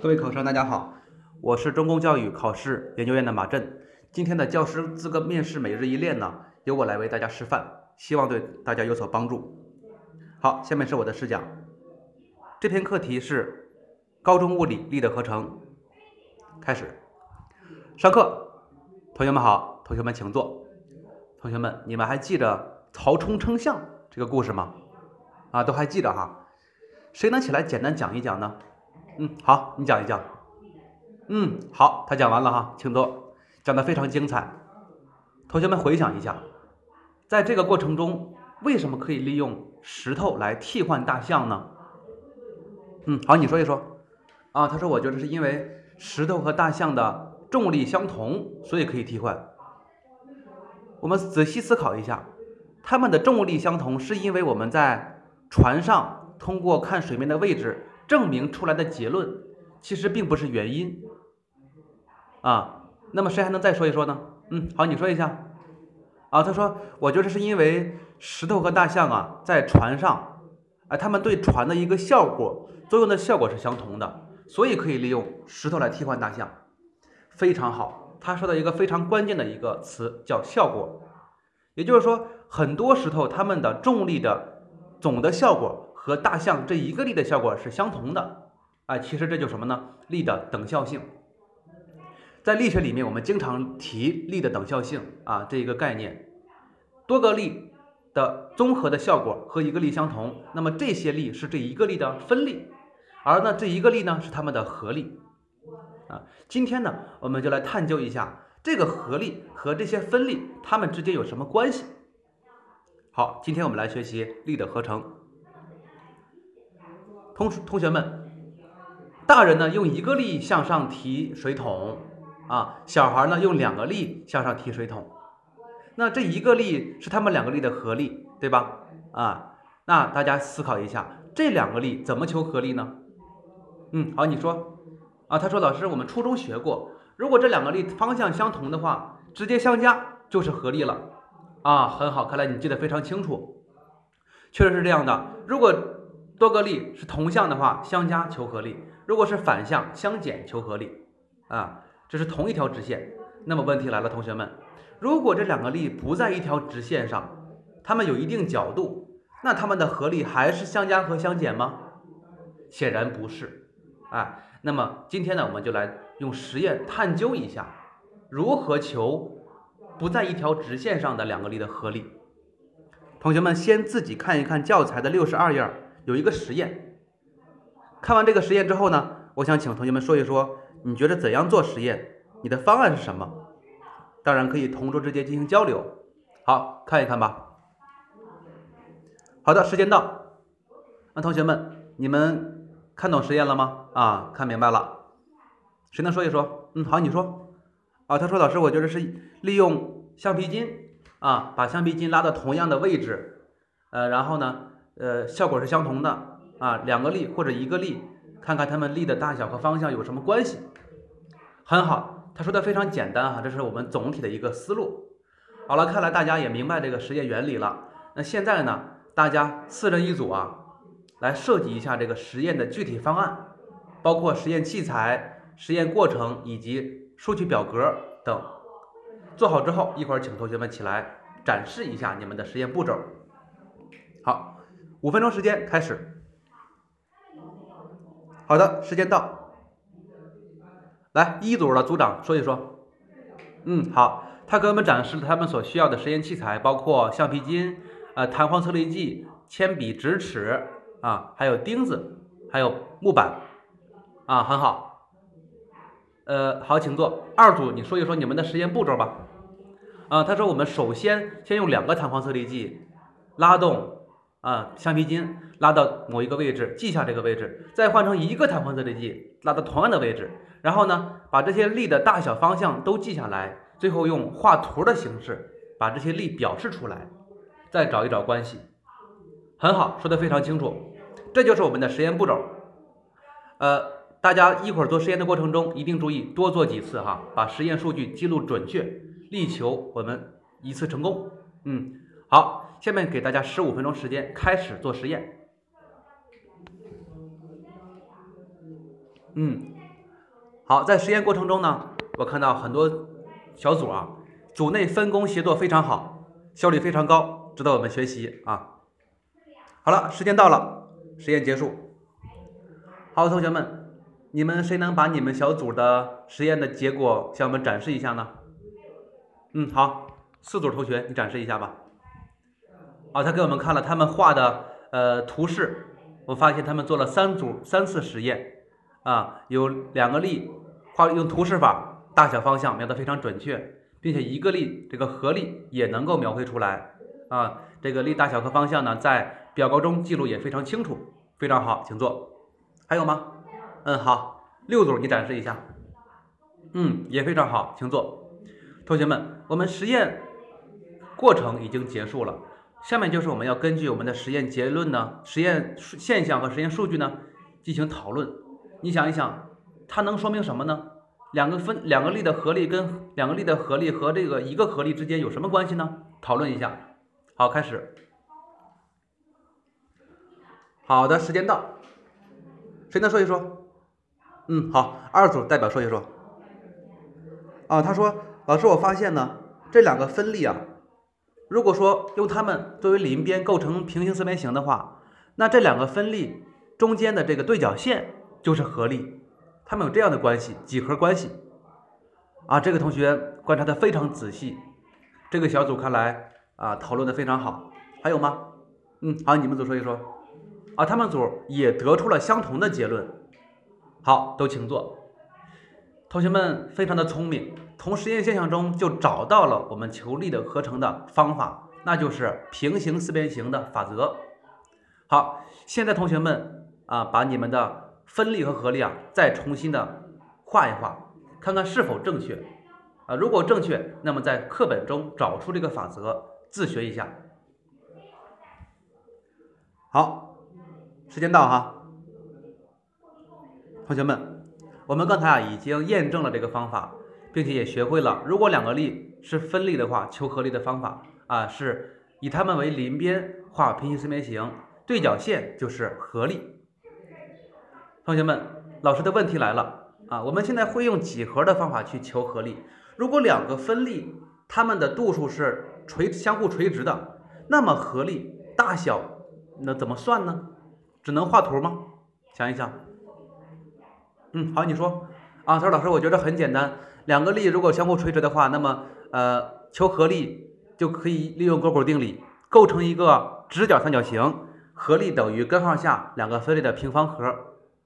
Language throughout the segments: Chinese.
各位考生，大家好，我是中公教育考试研究院的马震。今天的教师资格面试每日一练呢，由我来为大家示范，希望对大家有所帮助。好，下面是我的试讲。这篇课题是高中物理力的合成。开始上课，同学们好，同学们请坐。同学们，你们还记得曹冲称象这个故事吗？啊，都还记得哈？谁能起来简单讲一讲呢？嗯，好，你讲一讲。嗯，好，他讲完了哈，请坐，讲的非常精彩。同学们回想一下，在这个过程中，为什么可以利用石头来替换大象呢？嗯，好，你说一说。啊，他说，我觉得是因为石头和大象的重力相同，所以可以替换。我们仔细思考一下，它们的重力相同，是因为我们在船上通过看水面的位置。证明出来的结论其实并不是原因啊，那么谁还能再说一说呢？嗯，好，你说一下啊。他说，我觉得是因为石头和大象啊，在船上，哎，他们对船的一个效果作用的效果是相同的，所以可以利用石头来替换大象。非常好，他说的一个非常关键的一个词叫效果，也就是说，很多石头它们的重力的总的效果。和大象这一个力的效果是相同的，啊，其实这就什么呢？力的等效性。在力学里面，我们经常提力的等效性啊这一个概念。多个力的综合的效果和一个力相同，那么这些力是这一个力的分力，而呢这一个力呢是它们的合力。啊，今天呢我们就来探究一下这个合力和这些分力它们之间有什么关系。好，今天我们来学习力的合成。同同学们，大人呢用一个力向上提水桶啊，小孩呢用两个力向上提水桶，那这一个力是他们两个力的合力，对吧？啊，那大家思考一下，这两个力怎么求合力呢？嗯，好，你说啊，他说老师，我们初中学过，如果这两个力方向相同的话，直接相加就是合力了啊，很好，看来你记得非常清楚，确实是这样的，如果。多个力是同向的话，相加求合力；如果是反向，相减求合力。啊，这是同一条直线。那么问题来了，同学们，如果这两个力不在一条直线上，它们有一定角度，那它们的合力还是相加和相减吗？显然不是。啊，那么今天呢，我们就来用实验探究一下，如何求不在一条直线上的两个力的合力。同学们先自己看一看教材的六十二页。有一个实验，看完这个实验之后呢，我想请同学们说一说，你觉得怎样做实验？你的方案是什么？当然可以同桌之间进行交流。好看一看吧。好的，时间到。那同学们，你们看懂实验了吗？啊，看明白了。谁能说一说？嗯，好，你说。啊，他说老师，我觉得是利用橡皮筋啊，把橡皮筋拉到同样的位置，呃，然后呢？呃，效果是相同的啊，两个力或者一个力，看看它们力的大小和方向有什么关系。很好，他说的非常简单哈，这是我们总体的一个思路。好了，看来大家也明白这个实验原理了。那现在呢，大家四人一组啊，来设计一下这个实验的具体方案，包括实验器材、实验过程以及数据表格等。做好之后，一会儿请同学们起来展示一下你们的实验步骤。好。五分钟时间开始，好的，时间到，来一组的组长说一说，嗯，好，他给我们展示了他们所需要的实验器材，包括橡皮筋、呃弹簧测力计、铅笔、直尺啊，还有钉子，还有木板啊，很好，呃，好，请坐。二组，你说一说你们的实验步骤吧。啊，他说我们首先先用两个弹簧测力计拉动。啊，橡皮筋拉到某一个位置，记下这个位置，再换成一个弹簧测力计拉到同样的位置，然后呢，把这些力的大小方向都记下来，最后用画图的形式把这些力表示出来，再找一找关系。很好，说的非常清楚，这就是我们的实验步骤。呃，大家一会儿做实验的过程中一定注意多做几次哈，把实验数据记录准确，力求我们一次成功。嗯，好。下面给大家十五分钟时间开始做实验。嗯，好，在实验过程中呢，我看到很多小组啊，组内分工协作非常好，效率非常高，值得我们学习啊。好了，时间到了，实验结束。好，同学们，你们谁能把你们小组的实验的结果向我们展示一下呢？嗯，好，四组同学，你展示一下吧。啊，他给我们看了他们画的呃图示，我发现他们做了三组三次实验，啊，有两个力画用图示法，大小方向描得非常准确，并且一个力这个合力也能够描绘出来，啊，这个力大小和方向呢在表格中记录也非常清楚，非常好，请坐。还有吗？嗯，好，六组你展示一下。嗯，也非常好，请坐。同学们，我们实验过程已经结束了。下面就是我们要根据我们的实验结论呢、实验现象和实验数据呢进行讨论。你想一想，它能说明什么呢？两个分两个力的合力跟两个力的合力和这个一个合力之间有什么关系呢？讨论一下。好，开始。好的，时间到。谁能说一说？嗯，好，二组代表说一说。啊，他说，老师，我发现呢，这两个分力啊。如果说用它们作为邻边构成平行四边形的话，那这两个分力中间的这个对角线就是合力，它们有这样的关系，几何关系。啊，这个同学观察的非常仔细，这个小组看来啊讨论的非常好。还有吗？嗯，好，你们组说一说。啊，他们组也得出了相同的结论。好，都请坐。同学们非常的聪明。从实验现象中就找到了我们求力的合成的方法，那就是平行四边形的法则。好，现在同学们啊，把你们的分力和合力啊再重新的画一画，看看是否正确啊。如果正确，那么在课本中找出这个法则，自学一下。好，时间到哈，同学们，我们刚才啊已经验证了这个方法。并且也学会了，如果两个力是分力的话，求合力的方法啊，是以它们为邻边画平行四边形，对角线就是合力。同学们，老师的问题来了啊，我们现在会用几何的方法去求合力。如果两个分力它们的度数是垂相互垂直的，那么合力大小那怎么算呢？只能画图吗？想一想。嗯，好，你说啊，他说老师，我觉得很简单。两个力如果相互垂直的话，那么呃求合力就可以利用勾股定理构成一个直角三角形，合力等于根号下两个分力的平方和。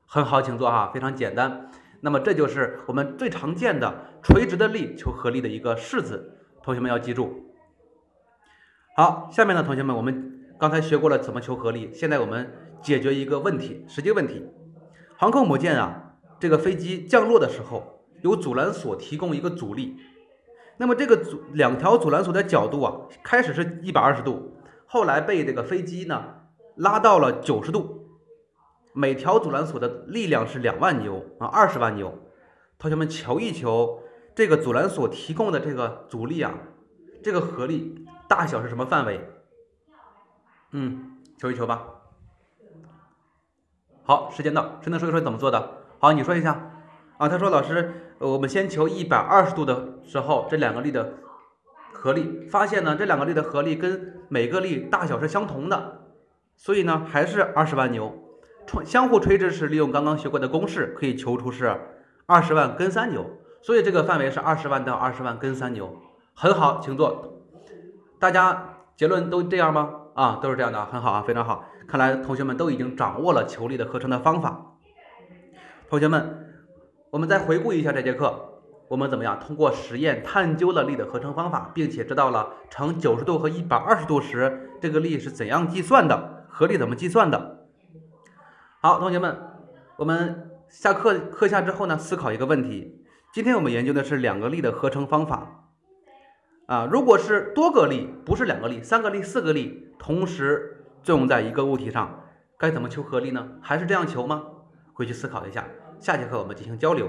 很好，请坐哈，非常简单。那么这就是我们最常见的垂直的力求合力的一个式子，同学们要记住。好，下面呢，同学们，我们刚才学过了怎么求合力，现在我们解决一个问题，实际问题。航空母舰啊，这个飞机降落的时候。由阻拦索提供一个阻力，那么这个阻两条阻拦索的角度啊，开始是一百二十度，后来被这个飞机呢拉到了九十度，每条阻拦索的力量是两万牛啊，二十万牛。同学们求一求，这个阻拦索提供的这个阻力啊，这个合力大小是什么范围？嗯，求一求吧。好，时间到，谁能说一说怎么做的？好，你说一下。啊，他说老师。我们先求一百二十度的时候，这两个力的合力，发现呢，这两个力的合力跟每个力大小是相同的，所以呢，还是二十万牛。相相互垂直时，利用刚刚学过的公式，可以求出是二十万根三牛，所以这个范围是二十万到二十万根三牛。很好，请坐。大家结论都这样吗？啊，都是这样的，很好啊，非常好。看来同学们都已经掌握了求力的合成的方法。同学们。我们再回顾一下这节课，我们怎么样通过实验探究了力的合成方法，并且知道了呈九十度和一百二十度时这个力是怎样计算的，合力怎么计算的。好，同学们，我们下课课下之后呢，思考一个问题。今天我们研究的是两个力的合成方法啊，如果是多个力，不是两个力，三个力、四个力同时作用在一个物体上，该怎么求合力呢？还是这样求吗？回去思考一下。下节课我们进行交流。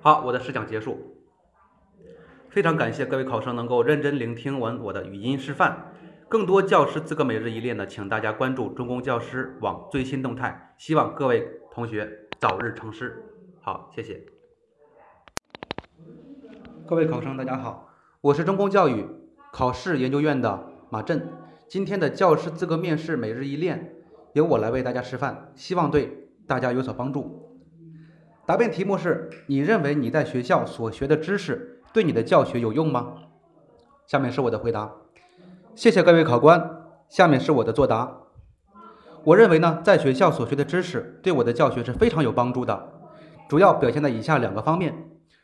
好，我的试讲结束。非常感谢各位考生能够认真聆听完我的语音示范。更多教师资格每日一练呢，请大家关注中公教师网最新动态。希望各位同学早日成师。好，谢谢。各位考生，大家好，我是中公教育考试研究院的马震。今天的教师资格面试每日一练，由我来为大家示范，希望对大家有所帮助。答辩题目是：你认为你在学校所学的知识对你的教学有用吗？下面是我的回答。谢谢各位考官。下面是我的作答。我认为呢，在学校所学的知识对我的教学是非常有帮助的，主要表现在以下两个方面。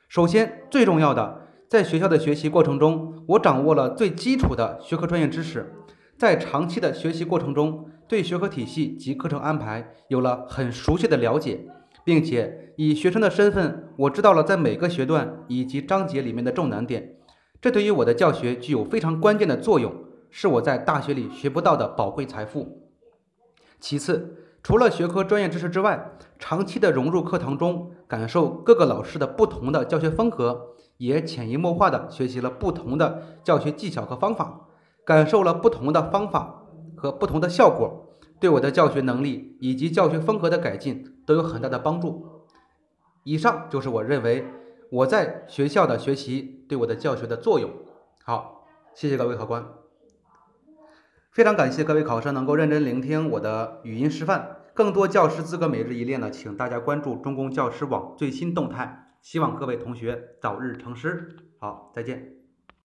首先，最重要的，在学校的学习过程中，我掌握了最基础的学科专业知识，在长期的学习过程中，对学科体系及课程安排有了很熟悉的了解，并且以学生的身份，我知道了在每个学段以及章节里面的重难点，这对于我的教学具有非常关键的作用。是我在大学里学不到的宝贵财富。其次，除了学科专业知识之外，长期的融入课堂中，感受各个老师的不同的教学风格，也潜移默化的学习了不同的教学技巧和方法，感受了不同的方法和不同的效果，对我的教学能力以及教学风格的改进都有很大的帮助。以上就是我认为我在学校的学习对我的教学的作用。好，谢谢各位考官。非常感谢各位考生能够认真聆听我的语音示范。更多教师资格每日一练呢，请大家关注中公教师网最新动态。希望各位同学早日成师。好，再见。